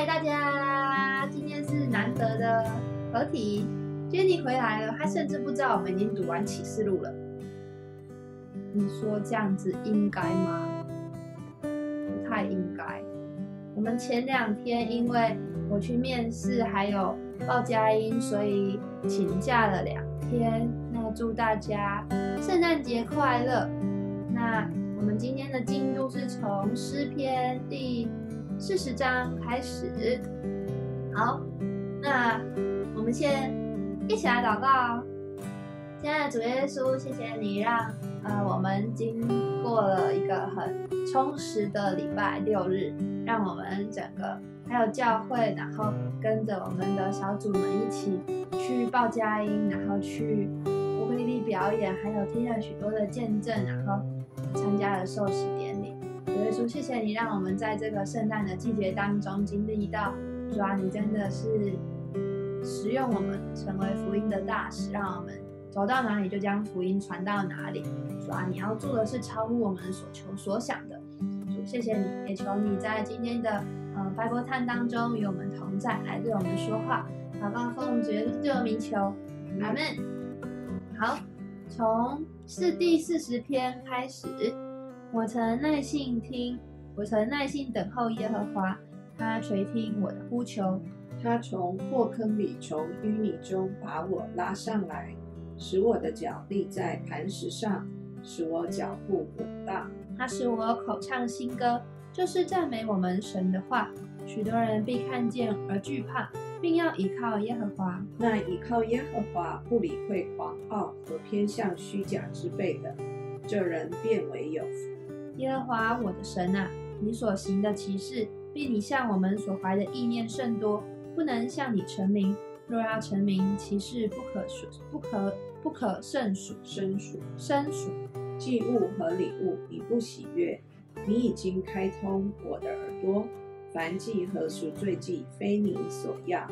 嗨，大家，今天是难得的合体，Jenny 回来了，她甚至不知道我们已经读完启示录了。你说这样子应该吗？不太应该。我们前两天因为我去面试，还有报佳音，所以请假了两天。那祝大家圣诞节快乐。那我们今天的进度是从诗篇第四十章开始。好，那我们先一起来祷告。亲爱的主耶稣，谢谢你让呃我们经过了一个很充实的礼拜六日，让我们整个还有教会，然后跟着我们的小组们一起去报佳音，然后去乌克丽丽表演，还有听了许多的见证，然后参加了寿喜典主耶稣，谢谢你让我们在这个圣诞的季节当中经历到，主啊，你真的是使用我们成为福音的大使，让我们。走到哪里就将福音传到哪里，主啊，你要做的是超乎我们所求所想的。主，谢谢你，也求你在今天的呃拜波探当中与我们同在，来对我们说话。祷告奉主耶稣的名求，阿门。好，从是第四十篇开始，我曾耐心听，我曾耐心等候耶和华，他垂听我的呼求，他从祸坑里，从淤泥中把我拉上来。使我的脚立在磐石上，使我脚步稳当。他使我口唱新歌，就是赞美我们神的话。许多人必看见而惧怕，并要依靠耶和华。那依靠耶和华，不理会狂傲和偏向虚假之辈的，这人变为有福。耶和华我的神啊，你所行的奇事，比你向我们所怀的意念甚多，不能向你成名。若要成名，其事不可数，不可。不可胜数，生数，生数，祭物和礼物，你不喜悦。你已经开通我的耳朵，凡祭和赎罪祭，非你所要。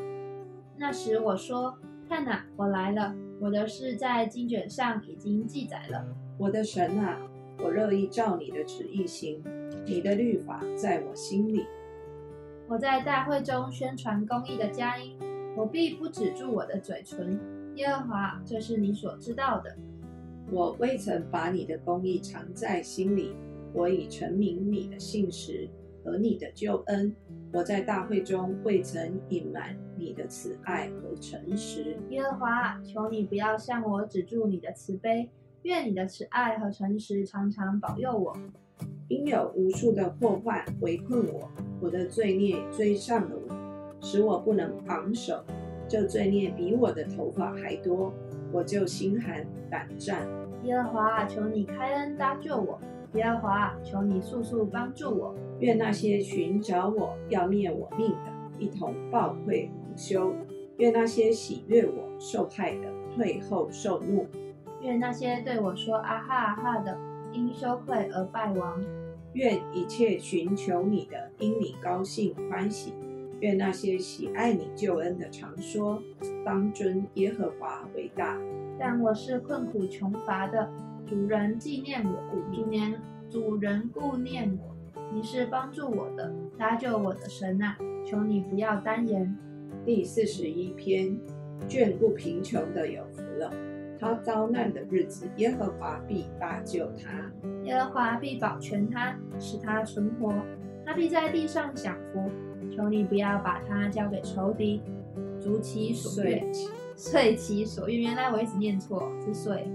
那时我说：看哪，我来了，我的事在经卷上已经记载了。我的神啊，我乐意照你的旨意行，你的律法在我心里。我在大会中宣传公义的佳音，我必不止住我的嘴唇。耶和华，这是你所知道的。我未曾把你的公义藏在心里，我已成明你的信实和你的救恩。我在大会中未曾隐瞒你的慈爱和诚实。耶和华，求你不要向我止住你的慈悲，愿你的慈爱和诚实常常保佑我。因有无数的祸患围困我，我的罪孽追上了我，使我不能昂首。这罪孽比我的头发还多，我就心寒胆战。耶和华，求你开恩搭救我；耶和华，求你速速帮助我。愿那些寻找我要灭我命的，一同暴愧蒙羞；愿那些喜悦我受害的，退后受怒；愿那些对我说啊哈啊哈的，因羞愧而败亡；愿一切寻求你的，因你高兴欢喜。愿那些喜爱你救恩的常说，当尊耶和华为大。但我是困苦穷乏的，主人纪念我，主年主人顾念我。你是帮助我的，搭救我的神啊！求你不要单言。第四十一篇，眷顾贫穷的有福了。他遭难的日子，耶和华必搭救他，耶和华必保全他，使他存活。他必在地上享福。求你不要把他交给仇敌，逐其所愿，遂其所愿。原来我一直念错，是遂。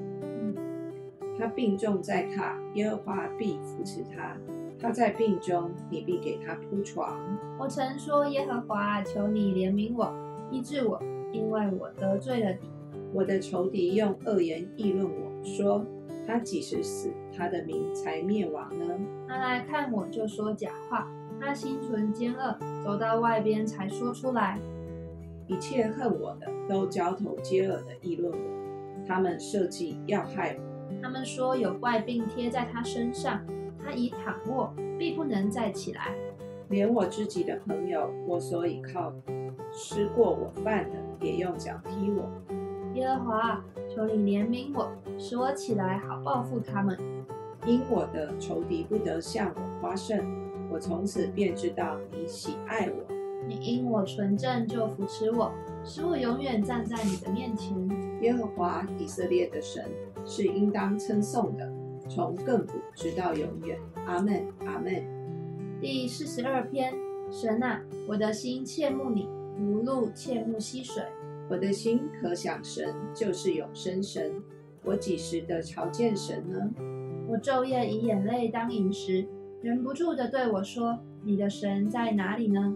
他病重在榻，耶和华必扶持他。他在病中，你必给他铺床。我曾说，耶和华，求你怜悯我，医治我，因为我得罪了你。我的仇敌用恶言议论我说，他几时死，他的名才灭亡呢？他来看我就说假话。他心存奸恶，走到外边才说出来。一切恨我的都交头接耳的议论我，他们设计要害我。他们说有怪病贴在他身上，他已躺卧，必不能再起来。连我自己的朋友，我所以靠吃过我饭的，也用脚踢我。耶和华，求你怜悯我，使我起来好报复他们，因我的仇敌不得向我发胜。我从此便知道你喜爱我，你因我纯正就扶持我，使我永远站在你的面前。耶和华以色列的神是应当称颂的，从亘古直到永远。阿门，阿门。第四十二篇，神啊，我的心切慕你，如鹿切慕溪水。我的心可想神，就是永生神。我几时得朝见神呢？我昼夜以眼泪当饮食，忍不住的对我说：“你的神在哪里呢？”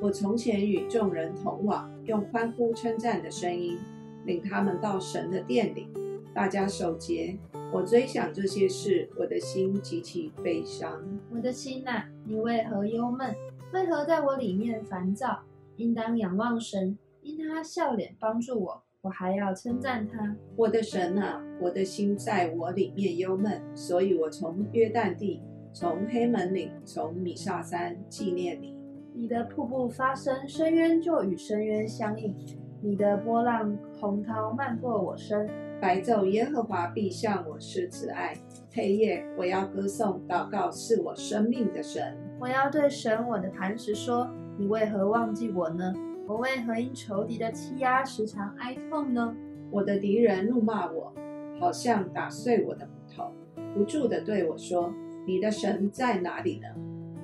我从前与众人同往，用欢呼称赞的声音领他们到神的殿里，大家守节。我追想这些事，我的心极其悲伤。我的心呐，你为何忧闷？为何在我里面烦躁？应当仰望神。因他笑脸帮助我，我还要称赞他。我的神啊，我的心在我里面忧闷，所以我从约旦地，从黑门岭，从米萨山纪念你。你的瀑布发生，深渊就与深渊相应；你的波浪洪涛漫过我身。白昼耶和华必向我施慈爱，黑夜我要歌颂祷告，是我生命的神。我要对神我的磐石说：你为何忘记我呢？我为何因仇敌的欺压时常哀痛呢？我的敌人怒骂我，好像打碎我的骨头，不住地对我说：“你的神在哪里呢？”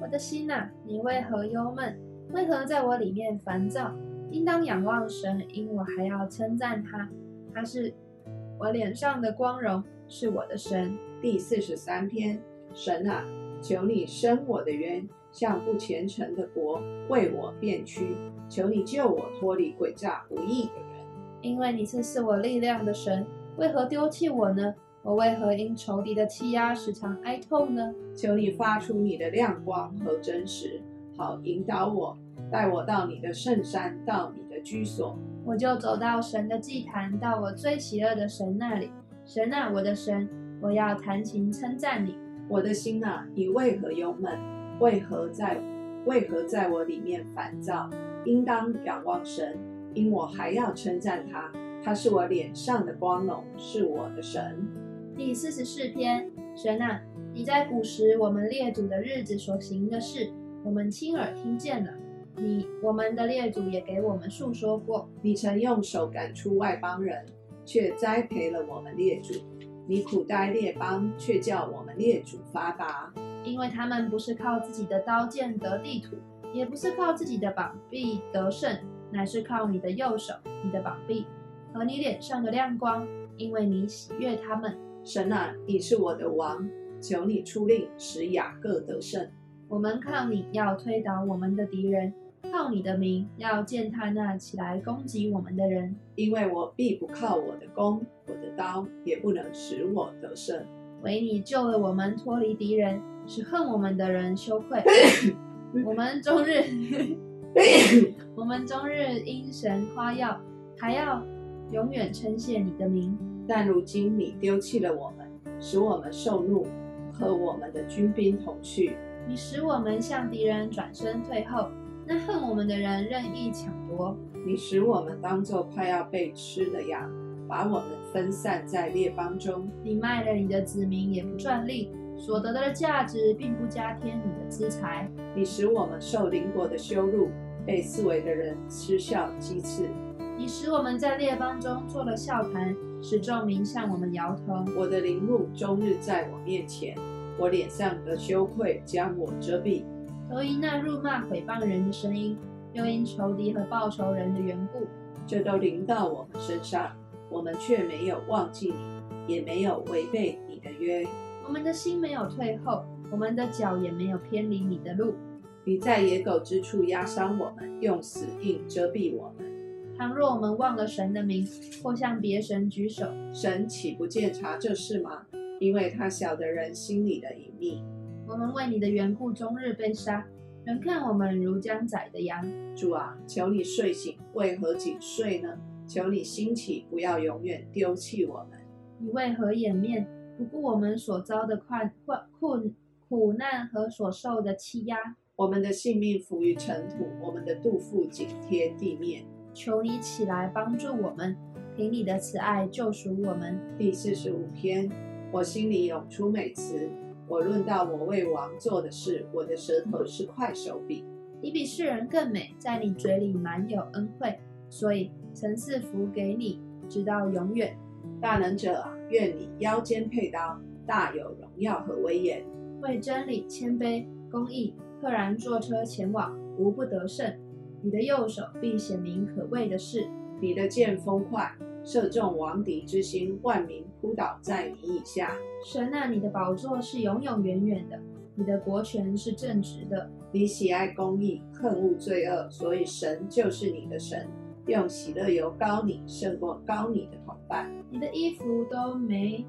我的心呐，你为何忧闷？为何在我里面烦躁？应当仰望神，因我还要称赞他。他是我脸上的光荣，是我的神。第四十三篇，神啊，求你伸我的冤。向不虔诚的国为我变屈，求你救我脱离诡诈不义的人。因为你是赐我力量的神，为何丢弃我呢？我为何因仇敌的欺压时常哀痛呢？求你发出你的亮光和真实，好引导我，带我到你的圣山，到你的居所。我就走到神的祭坛，到我最喜乐的神那里。神啊，我的神，我要弹琴称赞你。我的心啊，你为何忧闷？为何在为何在我里面烦躁？应当仰望神，因我还要称赞他。他是我脸上的光荣，是我的神。第四十四篇，神啊，你在古时我们列祖的日子所行的事，我们亲耳听见了。你我们的列祖也给我们述说过。你曾用手赶出外邦人，却栽培了我们列祖。你苦待列邦，却叫我们列祖发达。因为他们不是靠自己的刀剑得地土，也不是靠自己的膀臂得胜，乃是靠你的右手、你的膀臂和你脸上的亮光，因为你喜悦他们。神啊，你是我的王，求你出令使雅各得胜。我们靠你要推倒我们的敌人，靠你的名要践踏那起来攻击我们的人。因为我必不靠我的弓、我的刀，也不能使我得胜。唯你救了我们脱离敌人。使恨我们的人羞愧。我们终日，我们终日因神夸耀，还要永远称谢你的名。但如今你丢弃了我们，使我们受怒，和我们的军兵同去。你使我们向敌人转身退后，那恨我们的人任意抢夺。你使我们当作快要被吃的羊，把我们分散在列邦中。你卖了你的子民，也不赚利。所得的价值并不加添你的资财，你使我们受邻国的羞辱，被四围的人嗤笑讥刺。你使我们在列邦中做了笑谈，使众民向我们摇头。我的陵墓终日在我面前，我脸上的羞愧将我遮蔽。都因那辱骂毁谤人的声音，又因仇敌和报仇人的缘故，这都临到我们身上，我们却没有忘记你，也没有违背你的约。我们的心没有退后，我们的脚也没有偏离你的路。你在野狗之处压伤我们，用死印遮蔽我们。倘若我们忘了神的名，或向别神举手，神岂不见察这事吗？因为他晓得人心里的隐秘。我们为你的缘故终日被杀，人看我们如将宰的羊。主啊，求你睡醒，为何紧睡呢？求你兴起，不要永远丢弃我们。你为何掩面？不顾我们所遭的困困困苦难和所受的欺压，我们的性命浮于尘土，我们的肚腹紧贴地面。求你起来帮助我们，凭你的慈爱救赎我们。第四十五篇，我心里涌出美词。我论到我为王做的事，我的舌头是快手笔。你比世人更美，在你嘴里满有恩惠，所以曾赐福给你，直到永远。大能者啊，愿你腰间佩刀，大有荣耀和威严。为真理谦卑公义，赫然坐车前往，无不得胜。你的右手必显明可畏的事，你的剑锋快，射中王敌之心，万民扑倒在你以下。神啊，你的宝座是永永远远的，你的国权是正直的。你喜爱公义，恨恶罪恶，所以神就是你的神，用喜乐油膏你，胜过膏你的同伴。你的衣服都没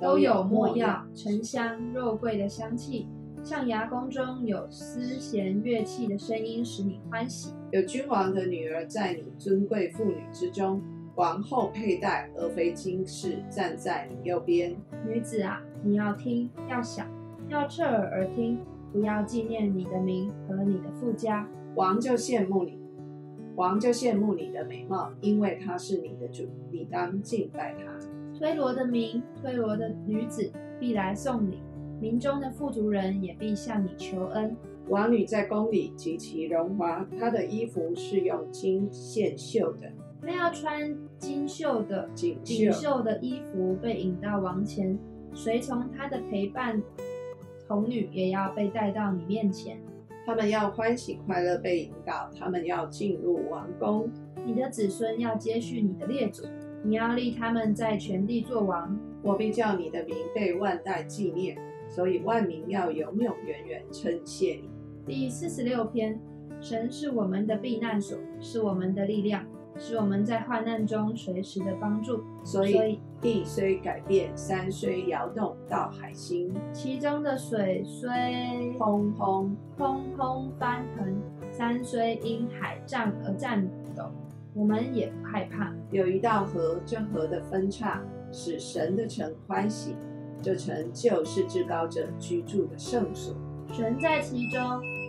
都有墨药、沉香、肉桂的香气，象牙宫中有丝弦乐器的声音，使你欢喜。有君王的女儿在你尊贵妇女之中，王后佩戴而非金饰，站在你右边。女子啊，你要听，要想，要侧耳而听。不要纪念你的名和你的富家，王就羡慕你，王就羡慕你的美貌，因为他是你的主，你当敬拜他。推罗的民，推罗的女子必来送礼，民中的富足人也必向你求恩。王女在宫里极其荣华，她的衣服是用金线绣的，她要穿金绣的锦绣的衣服，被引到王前，随从她的陪伴。童女也要被带到你面前，他们要欢喜快乐被引导，他们要进入王宫。你的子孙要接续你的列祖，你要立他们在全地作王。我必叫你的名被万代纪念，所以万民要永永远远称谢你。第四十六篇，神是我们的避难所，是我们的力量。是我们在患难中随时的帮助，所以地虽改变，山虽摇动，到海心，其中的水虽砰砰砰砰翻腾，山虽因海战而颤抖，我们也不害怕。有一道河，这河的分叉使神的城欢喜，这城就是至高者居住的圣所，神在其中，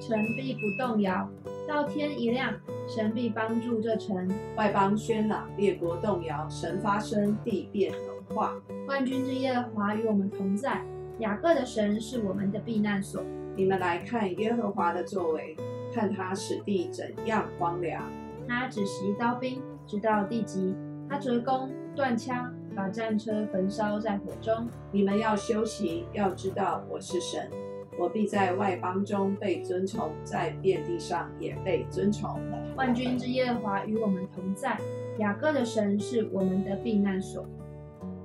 城必不动摇。到天一亮，神必帮助这城。外邦喧嚷，列国动摇，神发声，地变融化。万军之耶和华与我们同在，雅各的神是我们的避难所。你们来看耶和华的作为，看他使地怎样荒凉。他只袭刀兵，直到地极；他折弓断枪，把战车焚烧在火中。你们要休息，要知道我是神。我必在外邦中被尊崇，在遍地上也被尊崇。万军之耶和华与我们同在，雅各的神是我们的避难所。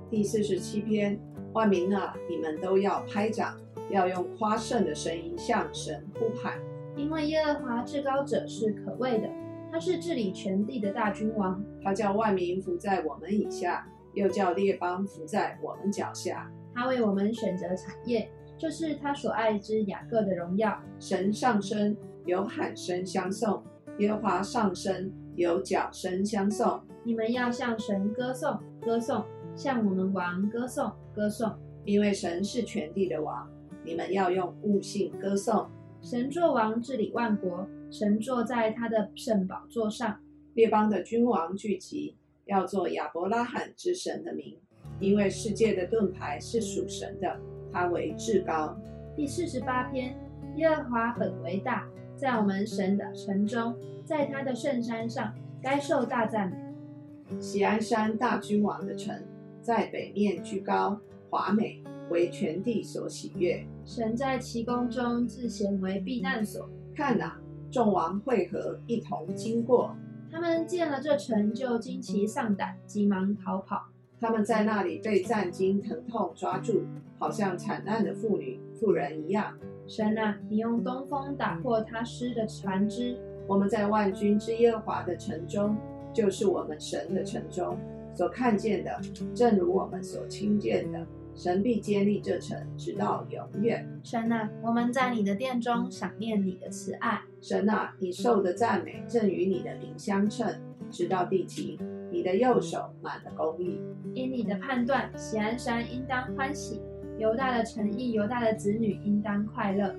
第四十七篇，万民啊，你们都要拍掌，要用夸胜的声音向神呼喊，因为耶和华至高者是可畏的，他是治理全地的大君王，他叫万民伏在我们以下，又叫列邦伏在我们脚下，他为我们选择产业。这是他所爱之雅各的荣耀。神上升，有喊声相送；耶和华上升，有脚声相送。你们要向神歌颂，歌颂；向我们王歌颂，歌颂。因为神是全地的王，你们要用悟性歌颂。神作王治理万国，神坐在他的圣宝座上。列邦的君王聚集，要做亚伯拉罕之神的名，因为世界的盾牌是属神的。他为至高。第四十八篇，耶和华本为大，在我们神的城中，在他的圣山上，该受大赞美。喜安山大君王的城，在北面居高，华美，为全地所喜悦。神在其宫中自显为避难所。看哪，众王会合，一同经过。他们见了这城，就惊奇丧胆，急忙逃跑。他们在那里被战惊疼痛抓住，好像惨难的妇女、妇人一样。神啊，你用东风打破他施的船只。我们在万军之耶和华的城中，就是我们神的城中所看见的，正如我们所听见的。神必建立这城，直到永远。神啊，我们在你的殿中想念你的慈爱。神啊，你受的赞美正与你的名相称，直到地极。你的右手满了公义，因你的判断，喜安山应当欢喜，犹大的诚意，犹大的子女应当快乐。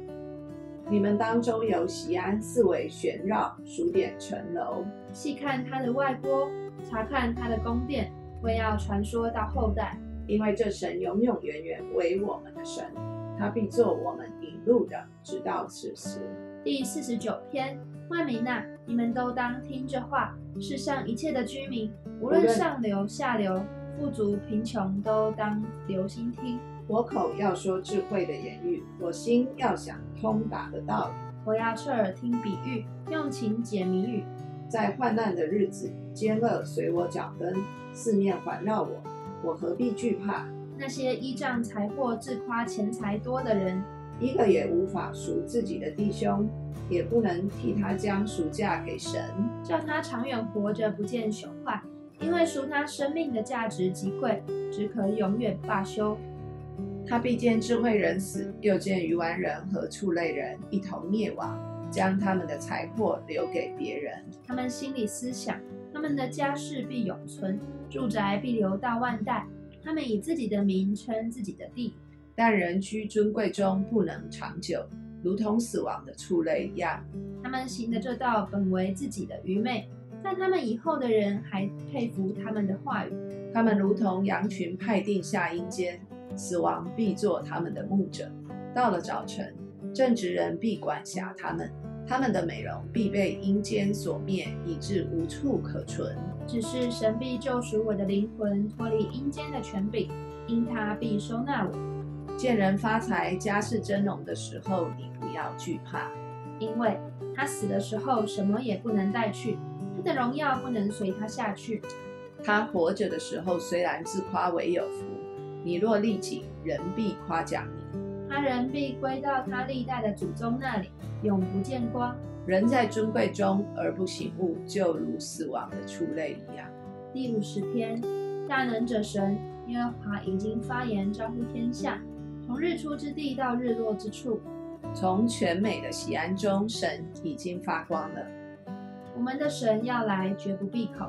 你们当中有喜安，四围旋绕，数点城楼，细看他的外郭，查看他的宫殿，为要传说到后代。因为这神永永远远为我们的神，他必做我们引路的，直到此时。第四十九篇。万民呐，你们都当听这话。世上一切的居民，无论上流下流、富足贫穷，都当留心听。我口要说智慧的言语，我心要想通达的道理。我要侧耳听比喻，用情解谜语。在患难的日子，奸恶随我脚跟，四面环绕我，我何必惧怕？那些依仗财货自夸钱财多的人，一个也无法赎自己的弟兄，也不能替他将赎价给神，叫他长远活着不见朽坏，因为赎他生命的价值极贵，只可永远罢休。他必见智慧人死，又见愚顽人和畜类人一同灭亡，将他们的财货留给别人。他们心里思想，他们的家世必永存，住宅必留到万代。他们以自己的名称自己的地，但人居尊贵中不能长久，如同死亡的畜类一样。他们行的这道本为自己的愚昧，但他们以后的人还佩服他们的话语。他们如同羊群派定下阴间，死亡必做他们的牧者。到了早晨，正直人必管辖他们。他们的美容必被阴间所灭，以致无处可存。只是神必救赎我的灵魂，脱离阴间的权柄，因他必收纳我。见人发财、家世增荣的时候，你不要惧怕，因为他死的时候什么也不能带去，他的荣耀不能随他下去。他活着的时候虽然自夸为有福，你若利己，人必夸奖你。他人必归到他历代的祖宗那里，永不见光。人在尊贵中而不醒悟，就如死亡的畜类一样。第五十篇，大能者神耶和华已经发言招呼天下，从日出之地到日落之处，从全美的喜安中，神已经发光了。我们的神要来，绝不闭口，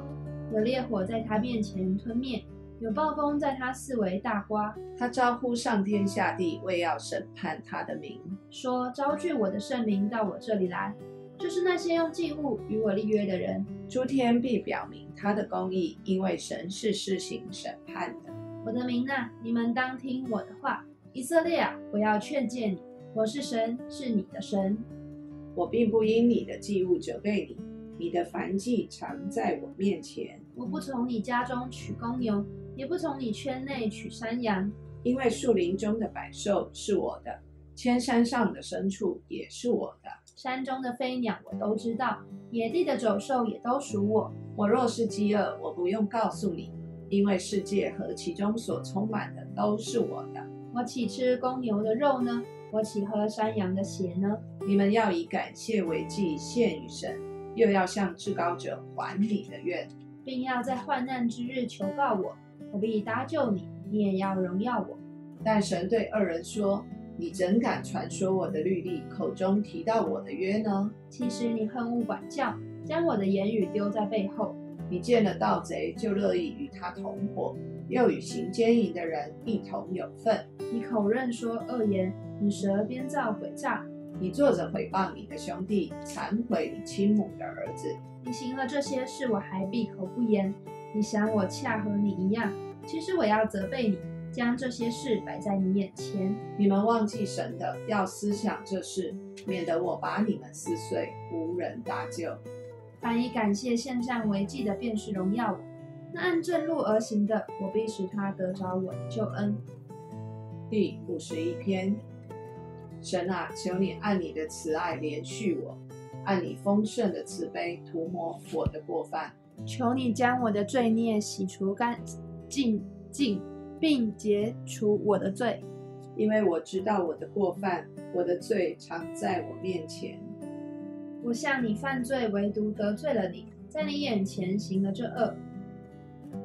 有烈火在他面前吞灭。有暴风在他四围大刮，他招呼上天下地，为要审判他的名，说：招聚我的圣名到我这里来，就是那些用祭物与我立约的人。诸天必表明他的公义，因为神是施行审判的。我的名啊，你们当听我的话。以色列啊，我要劝诫你，我是神，是你的神。我并不因你的祭物责备你，你的燔祭常在我面前。我不从你家中取公牛。也不从你圈内取山羊，因为树林中的百兽是我的，千山上的牲畜也是我的，山中的飞鸟我都知道，野地的走兽也都属我。我若是饥饿，我不用告诉你，因为世界和其中所充满的都是我的。我岂吃公牛的肉呢？我岂喝山羊的血呢？你们要以感谢为祭献于神，又要向至高者还你的愿，并要在患难之日求告我。我必搭救你，你也要荣耀我。但神对二人说：“你怎敢传说我的律例，口中提到我的约呢？其实你恨恶管教，将我的言语丢在背后。你见了盗贼，就乐意与他同伙，又与行奸淫的人一同有份。你口认说恶言，你舌编造诡诈。你坐着诽谤你的兄弟，残毁你亲母的儿子。你行了这些事，我还闭口不言。”你想我恰和你一样，其实我要责备你，将这些事摆在你眼前。你们忘记神的，要思想这事，免得我把你们撕碎，无人搭救。凡以感谢献上为祭的，便是荣耀我；那按正路而行的，我必使他得着我的救恩。第五十一篇，神啊，求你按你的慈爱连续我，按你丰盛的慈悲涂抹我的过犯。求你将我的罪孽洗除干净净，并解除我的罪，因为我知道我的过犯，我的罪常在我面前。我向你犯罪，唯独得罪了你，在你眼前行了这恶，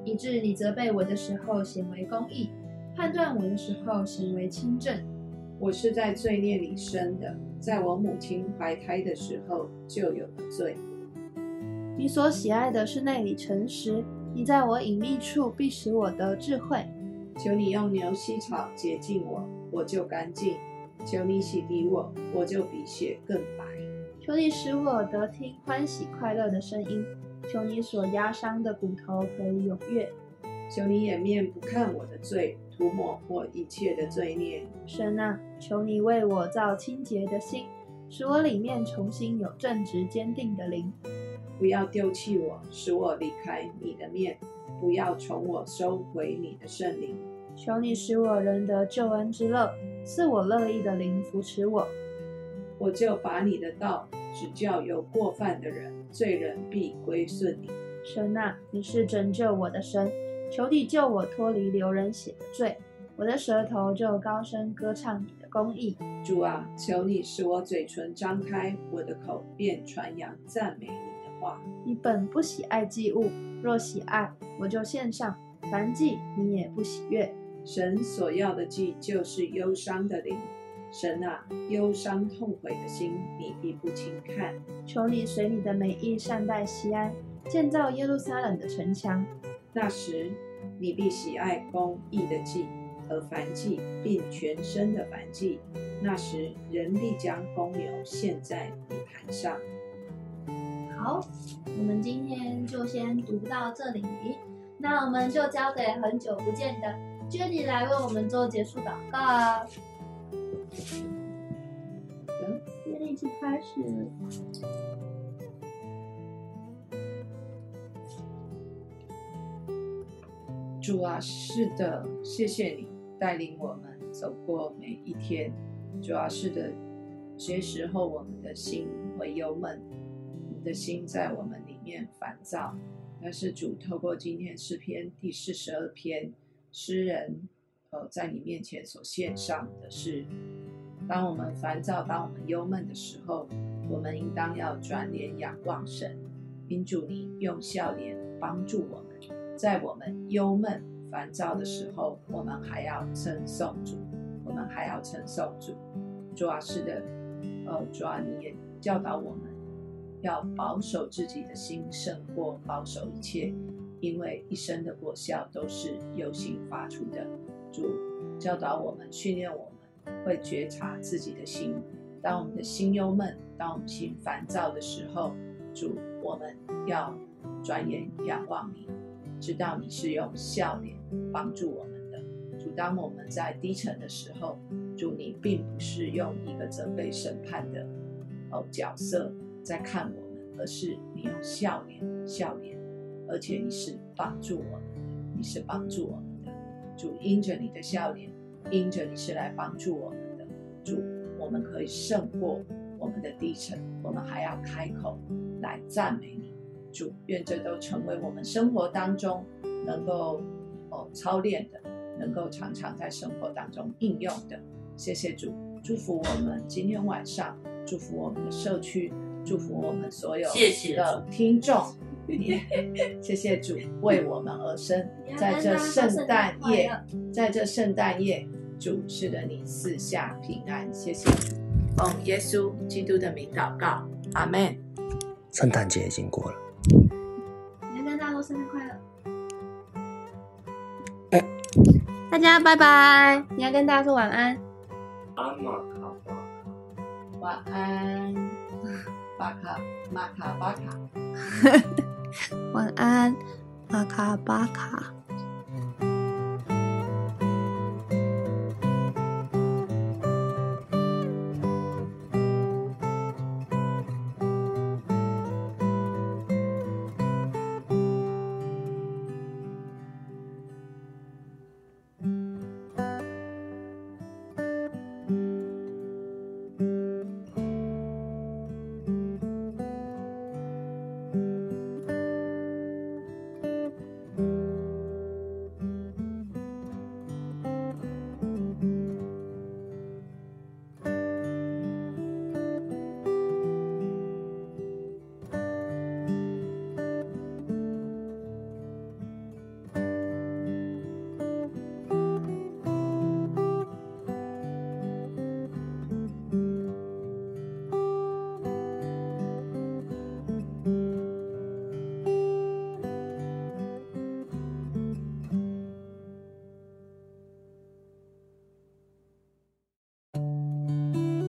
以致你责备我的时候显为公义，判断我的时候显为清正。我是在罪孽里生的，在我母亲怀胎的时候就有了罪。你所喜爱的是内里诚实，你在我隐秘处必使我得智慧。求你用牛膝草洁净我，我就干净；求你洗涤我，我就比雪更白。求你使我得听欢喜快乐的声音，求你所压伤的骨头可以踊跃。求你掩面不看我的罪，涂抹我一切的罪孽。神啊，求你为我造清洁的心。使我里面重新有正直坚定的灵。不要丢弃我，使我离开你的面；不要从我收回你的圣灵。求你使我仍得救恩之乐，赐我乐意的灵扶持我。我就把你的道指教有过犯的人，罪人必归顺你。神啊，你是拯救我的神，求你救我脱离流人血的罪。我的舌头就高声歌唱你的公义。主啊，求你使我嘴唇张开，我的口便传扬赞美你的话。你本不喜爱祭物，若喜爱，我就献上；凡祭你也不喜悦。神所要的祭就是忧伤的灵。神啊，忧伤痛悔的心，你必不轻看。求你随你的美意善待西安，建造耶路撒冷的城墙。那时，你必喜爱公义的祭和燔祭，并全身的燔祭。那时，人必将公牛献在你坛上。好，我们今天就先读到这里。那我们就交给很久不见的 Jenny 来为我们做结束祷告。嗯，接力机开始。主啊，是的，谢谢你带领我们走过每一天。主啊，是的，有些时候我们的心会忧闷，的心在我们里面烦躁。但是主透过今天诗篇第四十二篇，诗人。呃，在你面前所献上的是，当我们烦躁、当我们忧闷的时候，我们应当要转脸仰望神，因主你用笑脸帮助我们，在我们忧闷、烦躁的时候，我们还要称颂主，我们还要称颂主。主啊，是的，呃，主啊，你也教导我们要保守自己的心，胜过保守一切，因为一生的果效都是由心发出的。主教导我们，训练我们，会觉察自己的心。当我们的心忧闷，当我们心烦躁的时候，主，我们要转眼仰望你，知道你是用笑脸帮助我们的。主，当我们在低沉的时候，主，你并不是用一个责备审判的哦角色在看我们，而是你用笑脸，笑脸，而且你是帮助我们的，你是帮助我们的。主因着你的笑脸，因着你是来帮助我们的主，我们可以胜过我们的低沉，我们还要开口来赞美你。主，愿这都成为我们生活当中能够哦操练的，能够常常在生活当中应用的。谢谢主，祝福我们今天晚上，祝福我们的社区，祝福我们所有的听众。谢谢主为我们而生，在这圣诞夜，在这圣诞夜，主是的你四下平安。谢谢主，奉耶稣基督的名祷告，阿门。圣诞节已经过了，你要跟大家说生日快乐。哎，大家拜拜！你要跟大家说晚安。安玛卡巴卡，晚安。巴卡玛卡巴卡。晚安，玛卡巴卡。